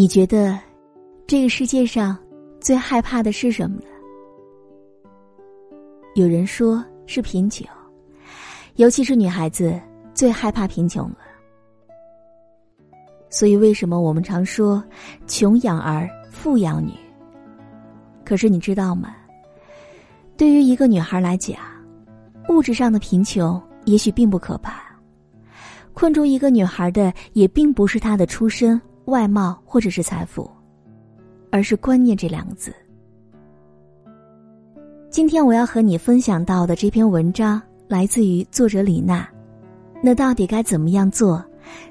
你觉得这个世界上最害怕的是什么呢？有人说是贫穷，尤其是女孩子最害怕贫穷了。所以，为什么我们常说“穷养儿，富养女”？可是你知道吗？对于一个女孩来讲，物质上的贫穷也许并不可怕，困住一个女孩的也并不是她的出身、外貌或者是财富，而是观念这两个字。今天我要和你分享到的这篇文章来自于作者李娜。那到底该怎么样做？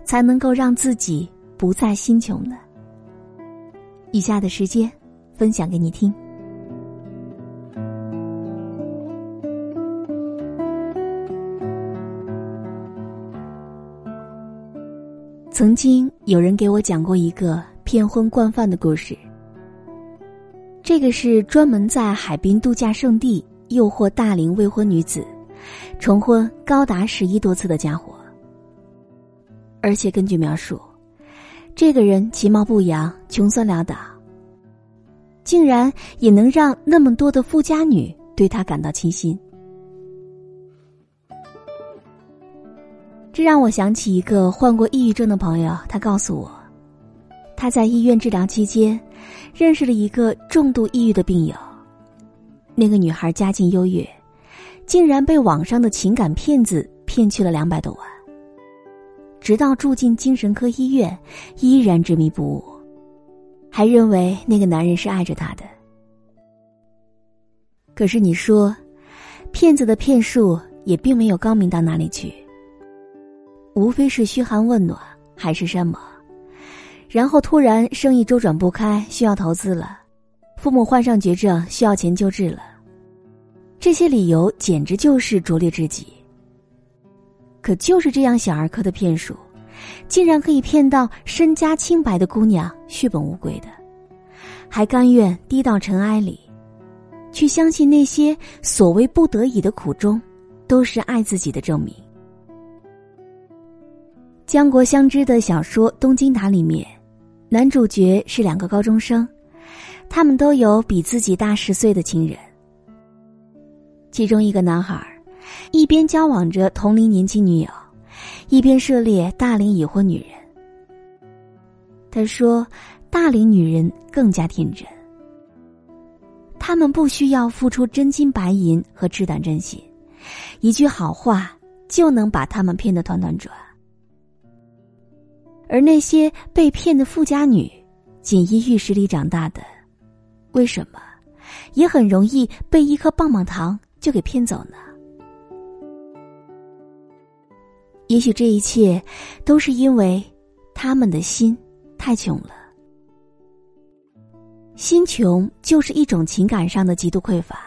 才能够让自己不再心穷呢？以下的时间，分享给你听。曾经有人给我讲过一个骗婚惯犯的故事。这个是专门在海滨度假胜地诱惑大龄未婚女子，重婚高达十一多次的家伙。而且根据描述，这个人其貌不扬，穷酸潦倒，竟然也能让那么多的富家女对他感到倾心。这让我想起一个患过抑郁症的朋友，他告诉我，他在医院治疗期间，认识了一个重度抑郁的病友。那个女孩家境优越，竟然被网上的情感骗子骗去了两百多万。直到住进精神科医院，依然执迷不悟，还认为那个男人是爱着她的。可是你说，骗子的骗术也并没有高明到哪里去，无非是嘘寒问暖，海誓山盟，然后突然生意周转不开，需要投资了，父母患上绝症，需要钱救治了，这些理由简直就是拙劣至极。可就是这样小儿科的骗术，竟然可以骗到身家清白的姑娘血本无归的，还甘愿低到尘埃里，去相信那些所谓不得已的苦衷，都是爱自己的证明。江国相知的小说《东京塔》里面，男主角是两个高中生，他们都有比自己大十岁的情人，其中一个男孩。一边交往着同龄年轻女友，一边涉猎大龄已婚女人。他说：“大龄女人更加天真，他们不需要付出真金白银和赤胆真心，一句好话就能把他们骗得团团转。而那些被骗的富家女，锦衣玉食里长大的，为什么也很容易被一颗棒棒糖就给骗走呢？”也许这一切，都是因为他们的心太穷了。心穷就是一种情感上的极度匮乏，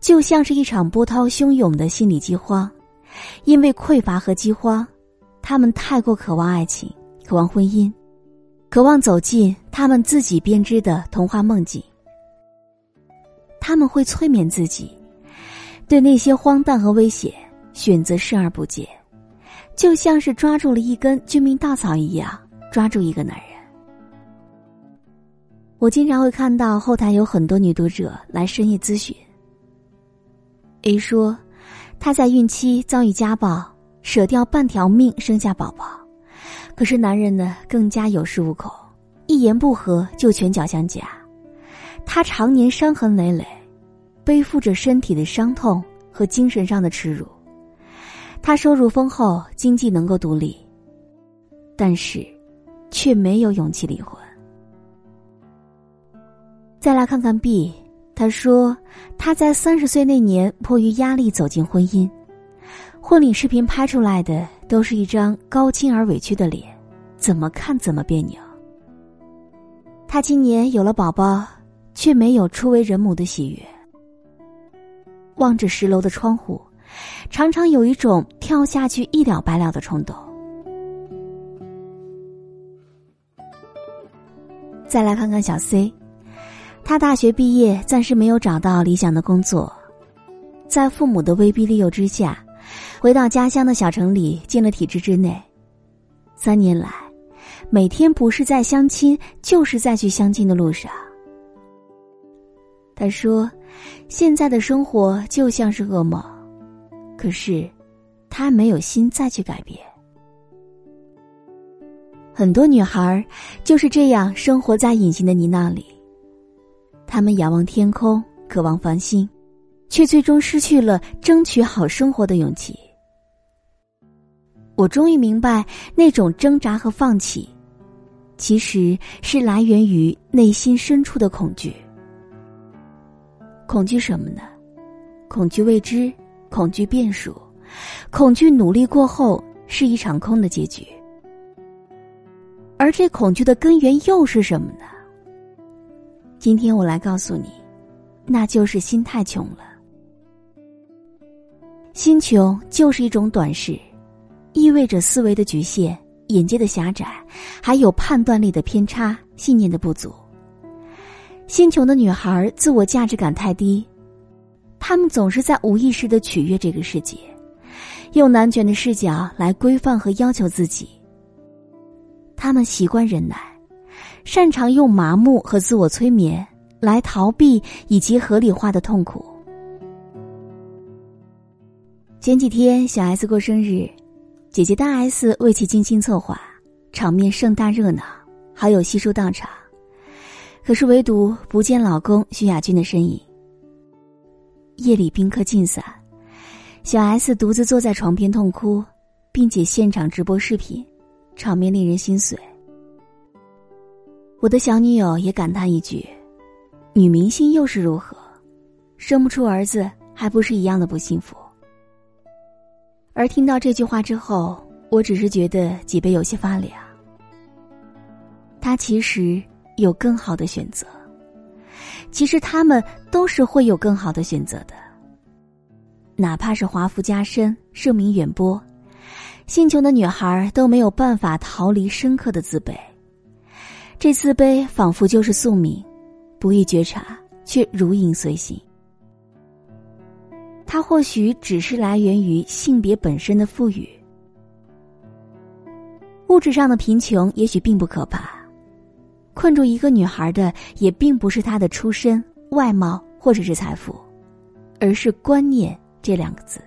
就像是一场波涛汹涌的心理饥荒。因为匮乏和饥荒，他们太过渴望爱情，渴望婚姻，渴望走进他们自己编织的童话梦境。他们会催眠自己，对那些荒诞和危险选择视而不见。就像是抓住了一根救命稻草一样，抓住一个男人。我经常会看到后台有很多女读者来深夜咨询。A 说，她在孕期遭遇家暴，舍掉半条命生下宝宝，可是男人呢更加有恃无恐，一言不合就拳脚相加，他常年伤痕累累，背负着身体的伤痛和精神上的耻辱。他收入丰厚，经济能够独立，但是，却没有勇气离婚。再来看看 B，他说他在三十岁那年迫于压力走进婚姻，婚礼视频拍出来的都是一张高清而委屈的脸，怎么看怎么别扭。他今年有了宝宝，却没有初为人母的喜悦。望着十楼的窗户。常常有一种跳下去一了百了的冲动。再来看看小 C，他大学毕业，暂时没有找到理想的工作，在父母的威逼利诱之下，回到家乡的小城里进了体制之内。三年来，每天不是在相亲，就是在去相亲的路上。他说：“现在的生活就像是噩梦，可是他没有心再去改变。”很多女孩就是这样生活在隐形的泥淖里。她们仰望天空，渴望繁星，却最终失去了争取好生活的勇气。我终于明白，那种挣扎和放弃，其实是来源于内心深处的恐惧。恐惧什么呢？恐惧未知，恐惧变数，恐惧努力过后是一场空的结局。而这恐惧的根源又是什么呢？今天我来告诉你，那就是心太穷了。心穷就是一种短视，意味着思维的局限、眼界的狭窄，还有判断力的偏差、信念的不足。心穷的女孩自我价值感太低，她们总是在无意识的取悦这个世界，用男权的视角来规范和要求自己。她们习惯忍耐，擅长用麻木和自我催眠来逃避以及合理化的痛苦。前几天小 S 过生日，姐姐大 S 为其精心策划，场面盛大热闹，好友悉数到场。可是唯独不见老公徐亚军的身影。夜里宾客尽散，小 S 独自坐在床边痛哭，并且现场直播视频，场面令人心碎。我的小女友也感叹一句：“女明星又是如何，生不出儿子还不是一样的不幸福？”而听到这句话之后，我只是觉得脊背有些发凉。他其实。有更好的选择，其实他们都是会有更好的选择的。哪怕是华服加身、盛名远播，心穷的女孩都没有办法逃离深刻的自卑。这自卑仿佛就是宿命，不易觉察，却如影随形。它或许只是来源于性别本身的富裕，物质上的贫穷也许并不可怕。困住一个女孩的，也并不是她的出身、外貌或者是财富，而是观念这两个字。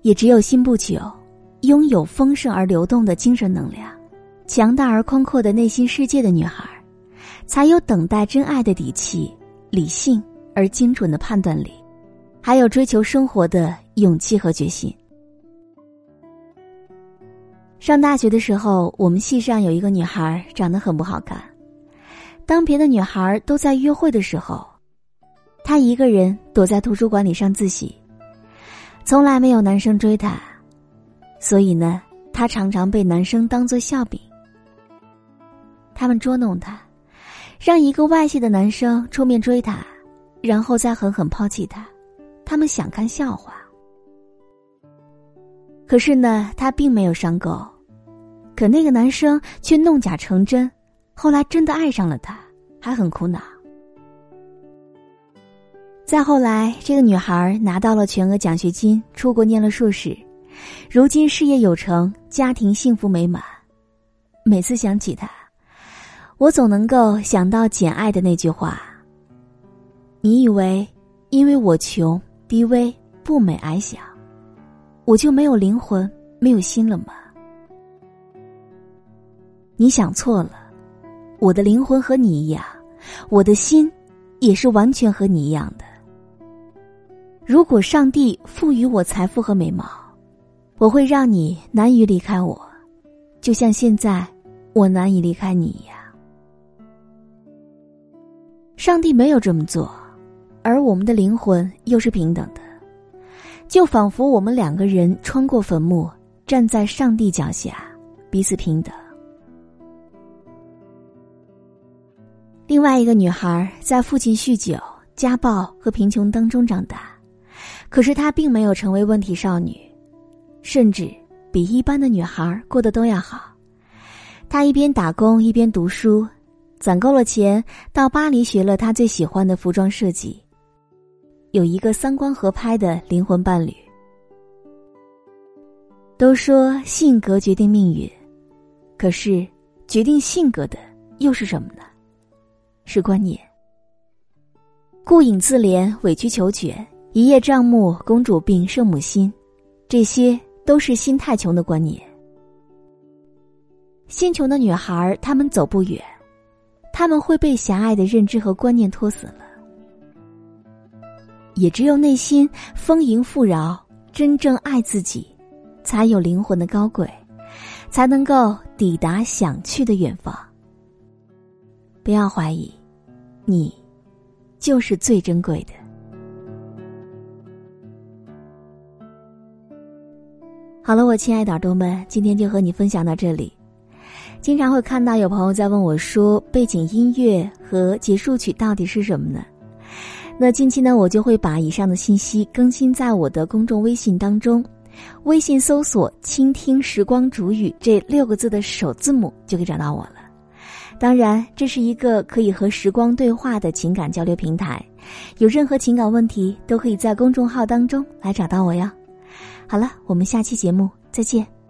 也只有心不久，拥有丰盛而流动的精神能量，强大而宽阔的内心世界的女孩，才有等待真爱的底气、理性而精准的判断力，还有追求生活的勇气和决心。上大学的时候，我们系上有一个女孩长得很不好看。当别的女孩都在约会的时候，她一个人躲在图书馆里上自习，从来没有男生追她，所以呢，她常常被男生当做笑柄。他们捉弄她，让一个外系的男生出面追她，然后再狠狠抛弃她。他们想看笑话。可是呢，她并没有上钩。可那个男生却弄假成真，后来真的爱上了她，还很苦恼。再后来，这个女孩拿到了全额奖学金，出国念了硕士，如今事业有成，家庭幸福美满。每次想起她，我总能够想到《简爱》的那句话：“你以为因为我穷、低微、不美、矮小，我就没有灵魂、没有心了吗？”你想错了，我的灵魂和你一样，我的心也是完全和你一样的。如果上帝赋予我财富和美貌，我会让你难以离开我，就像现在我难以离开你一样。上帝没有这么做，而我们的灵魂又是平等的，就仿佛我们两个人穿过坟墓，站在上帝脚下，彼此平等。另外一个女孩在父亲酗酒、家暴和贫穷当中长大，可是她并没有成为问题少女，甚至比一般的女孩过得都要好。她一边打工一边读书，攒够了钱，到巴黎学了她最喜欢的服装设计，有一个三观合拍的灵魂伴侣。都说性格决定命运，可是，决定性格的又是什么呢？是观念。顾影自怜、委曲求全、一叶障目、公主病、圣母心，这些都是心太穷的观念。心穷的女孩，她们走不远，他们会被狭隘的认知和观念拖死了。也只有内心丰盈富饶、真正爱自己，才有灵魂的高贵，才能够抵达想去的远方。不要怀疑，你就是最珍贵的。好了，我亲爱的耳朵们，今天就和你分享到这里。经常会看到有朋友在问我说，背景音乐和结束曲到底是什么呢？那近期呢，我就会把以上的信息更新在我的公众微信当中，微信搜索“倾听时光煮雨”这六个字的首字母就可以找到我了。当然，这是一个可以和时光对话的情感交流平台，有任何情感问题都可以在公众号当中来找到我哟。好了，我们下期节目再见。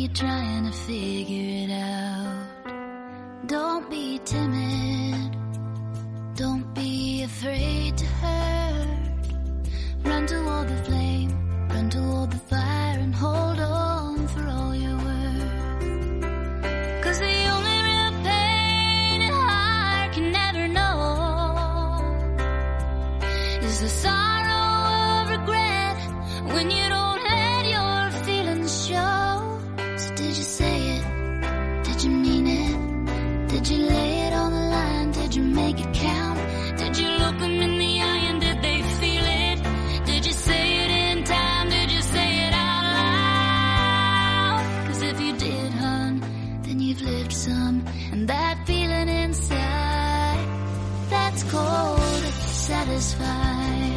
You're trying to figure it out. Don't be timid, don't be afraid to hurt. Run toward the flame, run toward the fire, and hold on for all your worth. Cause the only real pain a heart can never know is the that's cold, it's satisfied.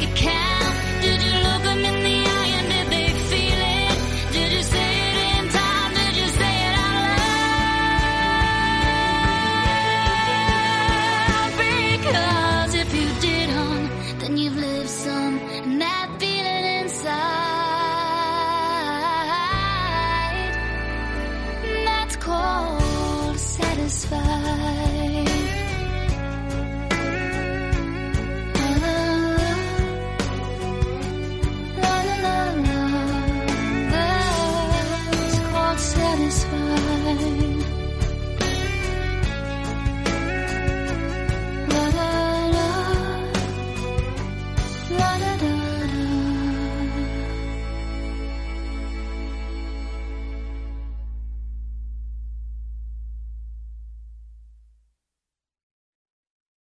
like can't.